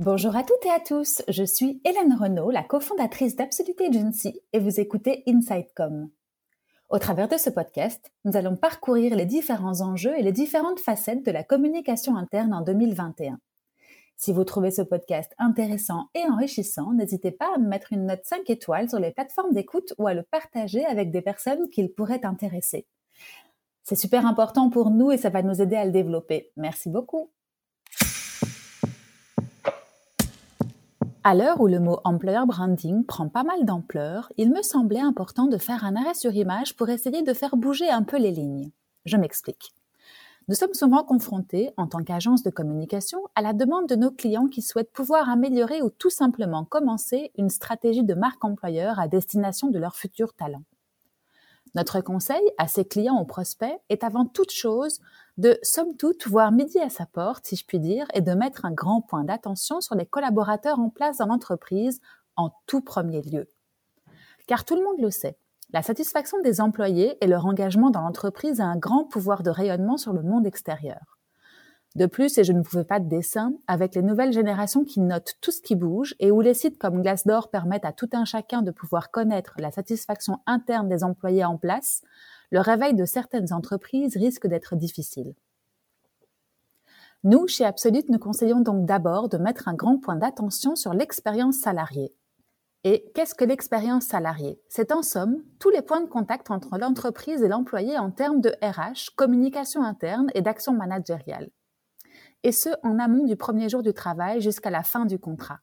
Bonjour à toutes et à tous, je suis Hélène Renaud, la cofondatrice d'Absolute Agency et vous écoutez Insightcom. Au travers de ce podcast, nous allons parcourir les différents enjeux et les différentes facettes de la communication interne en 2021. Si vous trouvez ce podcast intéressant et enrichissant, n'hésitez pas à me mettre une note 5 étoiles sur les plateformes d'écoute ou à le partager avec des personnes qu'il pourrait intéresser. C'est super important pour nous et ça va nous aider à le développer. Merci beaucoup. À l'heure où le mot employer branding prend pas mal d'ampleur, il me semblait important de faire un arrêt sur image pour essayer de faire bouger un peu les lignes. Je m'explique. Nous sommes souvent confrontés, en tant qu'agence de communication, à la demande de nos clients qui souhaitent pouvoir améliorer ou tout simplement commencer une stratégie de marque employeur à destination de leurs futurs talents. Notre conseil à ces clients ou prospects est avant toute chose de, somme toute, voir midi à sa porte, si je puis dire, et de mettre un grand point d'attention sur les collaborateurs en place dans l'entreprise en tout premier lieu. Car tout le monde le sait, la satisfaction des employés et leur engagement dans l'entreprise a un grand pouvoir de rayonnement sur le monde extérieur. De plus, et je ne pouvais pas de dessin, avec les nouvelles générations qui notent tout ce qui bouge et où les sites comme Glassdoor permettent à tout un chacun de pouvoir connaître la satisfaction interne des employés en place, le réveil de certaines entreprises risque d'être difficile. Nous, chez Absolute, nous conseillons donc d'abord de mettre un grand point d'attention sur l'expérience salariée. Et qu'est-ce que l'expérience salariée? C'est en somme tous les points de contact entre l'entreprise et l'employé en termes de RH, communication interne et d'action managériale et ce en amont du premier jour du travail jusqu'à la fin du contrat.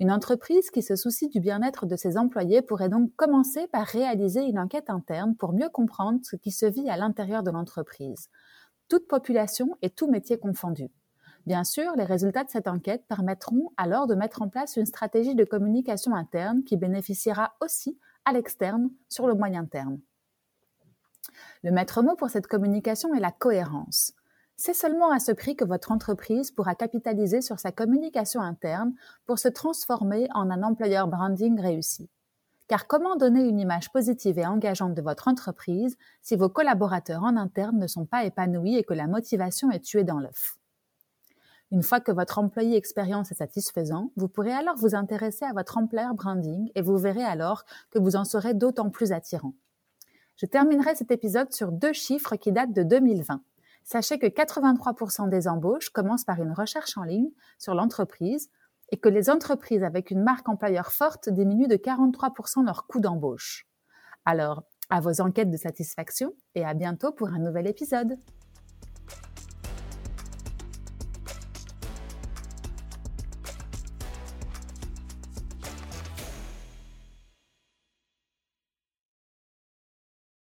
Une entreprise qui se soucie du bien-être de ses employés pourrait donc commencer par réaliser une enquête interne pour mieux comprendre ce qui se vit à l'intérieur de l'entreprise, toute population et tout métier confondu. Bien sûr, les résultats de cette enquête permettront alors de mettre en place une stratégie de communication interne qui bénéficiera aussi à l'externe sur le moyen terme. Le maître mot pour cette communication est la cohérence. C'est seulement à ce prix que votre entreprise pourra capitaliser sur sa communication interne pour se transformer en un employeur branding réussi. Car comment donner une image positive et engageante de votre entreprise si vos collaborateurs en interne ne sont pas épanouis et que la motivation est tuée dans l'œuf? Une fois que votre employé expérience est satisfaisant, vous pourrez alors vous intéresser à votre employeur branding et vous verrez alors que vous en serez d'autant plus attirant. Je terminerai cet épisode sur deux chiffres qui datent de 2020. Sachez que 83% des embauches commencent par une recherche en ligne sur l'entreprise et que les entreprises avec une marque employeur forte diminuent de 43% leur coût d'embauche. Alors, à vos enquêtes de satisfaction et à bientôt pour un nouvel épisode.